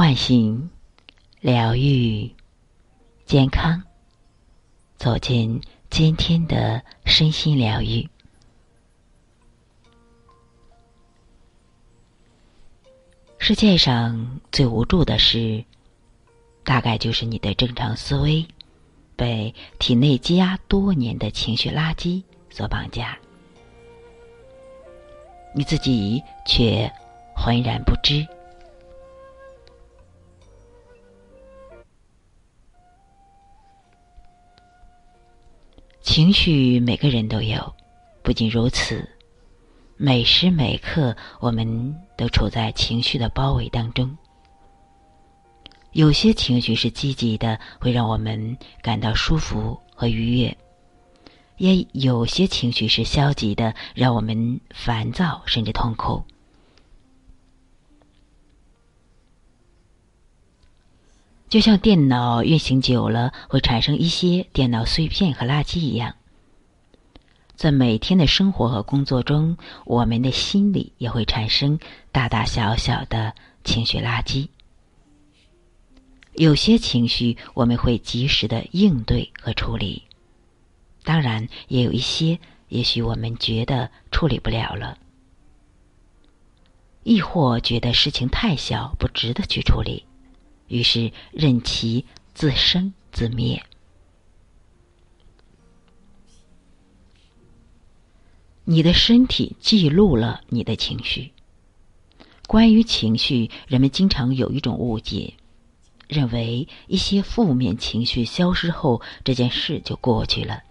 唤醒、疗愈、健康，走进今天的身心疗愈。世界上最无助的事，大概就是你的正常思维被体内积压多年的情绪垃圾所绑架，你自己却浑然不知。情绪每个人都有，不仅如此，每时每刻我们都处在情绪的包围当中。有些情绪是积极的，会让我们感到舒服和愉悦；也有些情绪是消极的，让我们烦躁甚至痛苦。就像电脑运行久了会产生一些电脑碎片和垃圾一样，在每天的生活和工作中，我们的心里也会产生大大小小的情绪垃圾。有些情绪我们会及时的应对和处理，当然也有一些，也许我们觉得处理不了了，亦或觉得事情太小，不值得去处理。于是任其自生自灭。你的身体记录了你的情绪。关于情绪，人们经常有一种误解，认为一些负面情绪消失后，这件事就过去了，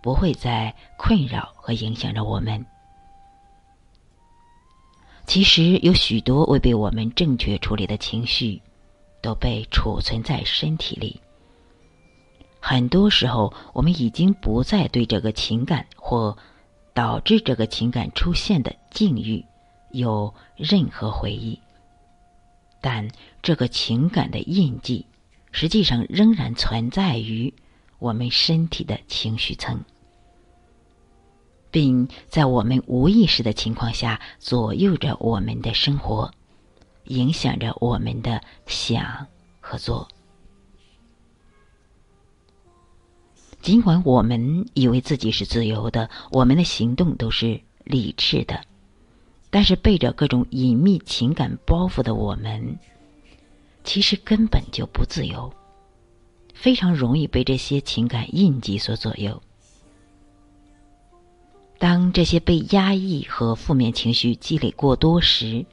不会再困扰和影响着我们。其实有许多未被我们正确处理的情绪。都被储存在身体里。很多时候，我们已经不再对这个情感或导致这个情感出现的境遇有任何回忆，但这个情感的印记实际上仍然存在于我们身体的情绪层，并在我们无意识的情况下左右着我们的生活。影响着我们的想和做。尽管我们以为自己是自由的，我们的行动都是理智的，但是背着各种隐秘情感包袱的我们，其实根本就不自由，非常容易被这些情感印记所左右。当这些被压抑和负面情绪积累过多时，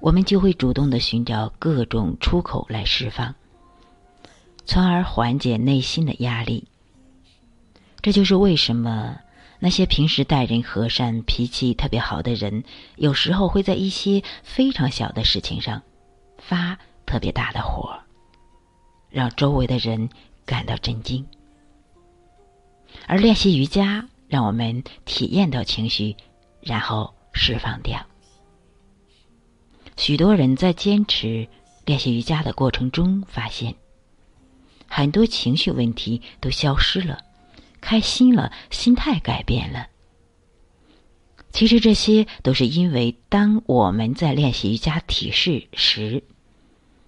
我们就会主动的寻找各种出口来释放，从而缓解内心的压力。这就是为什么那些平时待人和善、脾气特别好的人，有时候会在一些非常小的事情上发特别大的火，让周围的人感到震惊。而练习瑜伽，让我们体验到情绪，然后释放掉。许多人在坚持练习瑜伽的过程中，发现很多情绪问题都消失了，开心了，心态改变了。其实这些都是因为，当我们在练习瑜伽体式时，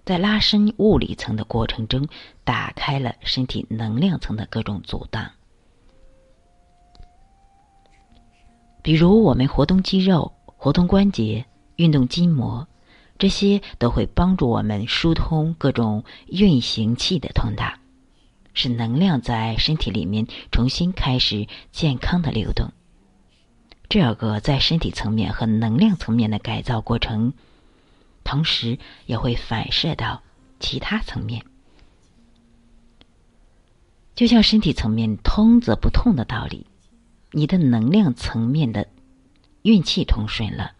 在拉伸物理层的过程中，打开了身体能量层的各种阻挡。比如，我们活动肌肉、活动关节、运动筋膜。这些都会帮助我们疏通各种运行器的通道，使能量在身体里面重新开始健康的流动。这个在身体层面和能量层面的改造过程，同时也会反射到其他层面。就像身体层面通则不痛的道理，你的能量层面的运气通顺了，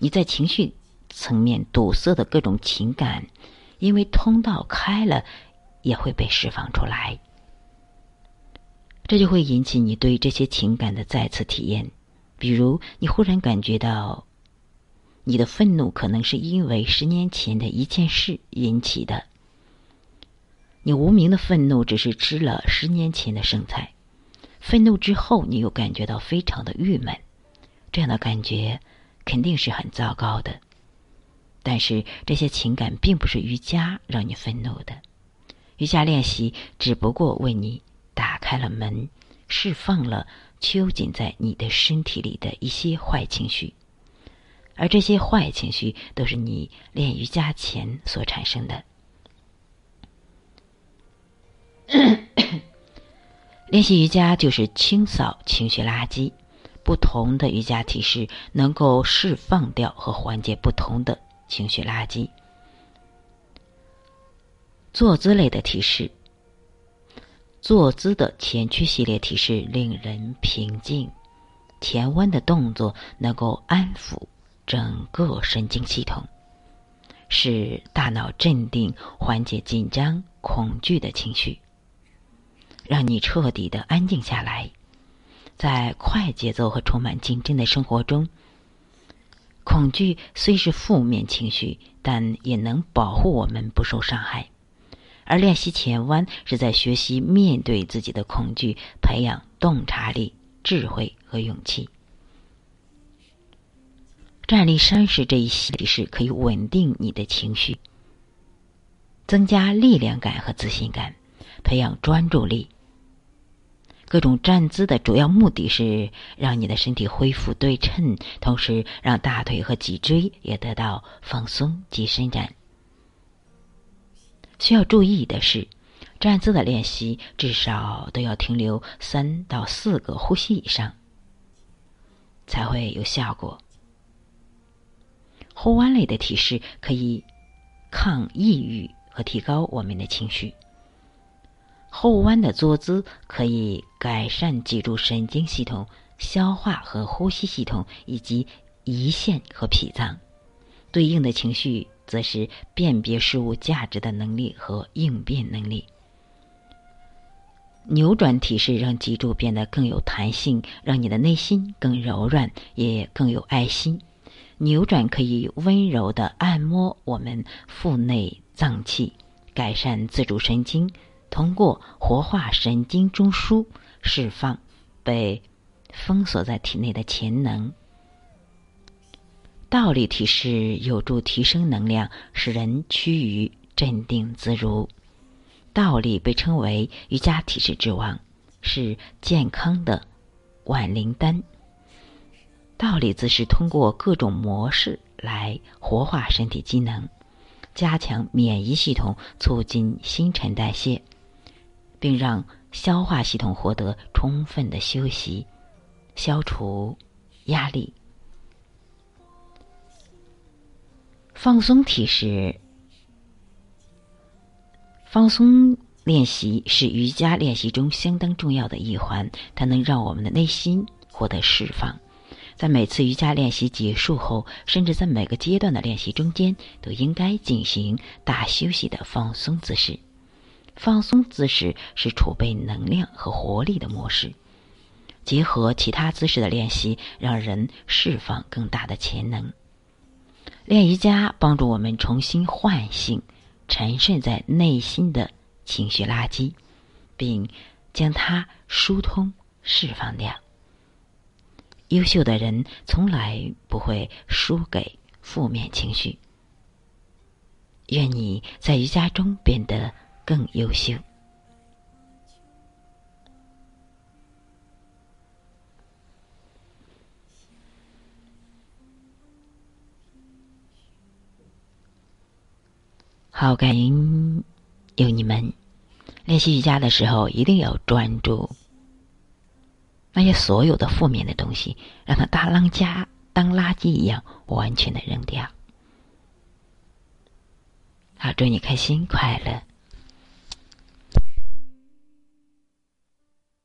你在情绪。层面堵塞的各种情感，因为通道开了，也会被释放出来。这就会引起你对这些情感的再次体验。比如，你忽然感觉到，你的愤怒可能是因为十年前的一件事引起的。你无名的愤怒只是吃了十年前的剩菜，愤怒之后，你又感觉到非常的郁闷，这样的感觉肯定是很糟糕的。但是这些情感并不是瑜伽让你愤怒的，瑜伽练习只不过为你打开了门，释放了囚禁在你的身体里的一些坏情绪，而这些坏情绪都是你练瑜伽前所产生的。练习瑜伽就是清扫情绪垃圾。不同的瑜伽体式能够释放掉和缓解不同的情绪垃圾。坐姿类的提示，坐姿的前屈系列提示令人平静，前弯的动作能够安抚整个神经系统，使大脑镇定，缓解紧张、恐惧的情绪。让你彻底的安静下来，在快节奏和充满竞争的生活中，恐惧虽是负面情绪，但也能保护我们不受伤害。而练习前弯是在学习面对自己的恐惧，培养洞察力、智慧和勇气。站立山式这一系列是可以稳定你的情绪，增加力量感和自信感，培养专注力。各种站姿的主要目的是让你的身体恢复对称，同时让大腿和脊椎也得到放松及伸展。需要注意的是，站姿的练习至少都要停留三到四个呼吸以上，才会有效果。后弯类的体式可以抗抑郁和提高我们的情绪。后弯的坐姿可以改善脊柱神经系统、消化和呼吸系统以及胰腺和脾脏。对应的情绪则是辨别事物价值的能力和应变能力。扭转体式让脊柱变得更有弹性，让你的内心更柔软，也更有爱心。扭转可以温柔的按摩我们腹内脏器，改善自主神经。通过活化神经中枢，释放被封锁在体内的潜能。倒立体式有助提升能量，使人趋于镇定自如。倒立被称为瑜伽体式之王，是健康的万灵丹。倒立姿势通过各种模式来活化身体机能，加强免疫系统，促进新陈代谢。并让消化系统获得充分的休息，消除压力。放松体式，放松练习是瑜伽练习中相当重要的一环，它能让我们的内心获得释放。在每次瑜伽练习结束后，甚至在每个阶段的练习中间，都应该进行大休息的放松姿势。放松姿势是储备能量和活力的模式，结合其他姿势的练习，让人释放更大的潜能。练瑜伽帮助我们重新唤醒沉睡在内心的情绪垃圾，并将它疏通释放掉。优秀的人从来不会输给负面情绪。愿你在瑜伽中变得。更优秀。好，感应有你们。练习瑜伽的时候，一定要专注。那些所有的负面的东西，让它大浪家当垃圾一样，完全的扔掉。好，祝你开心快乐。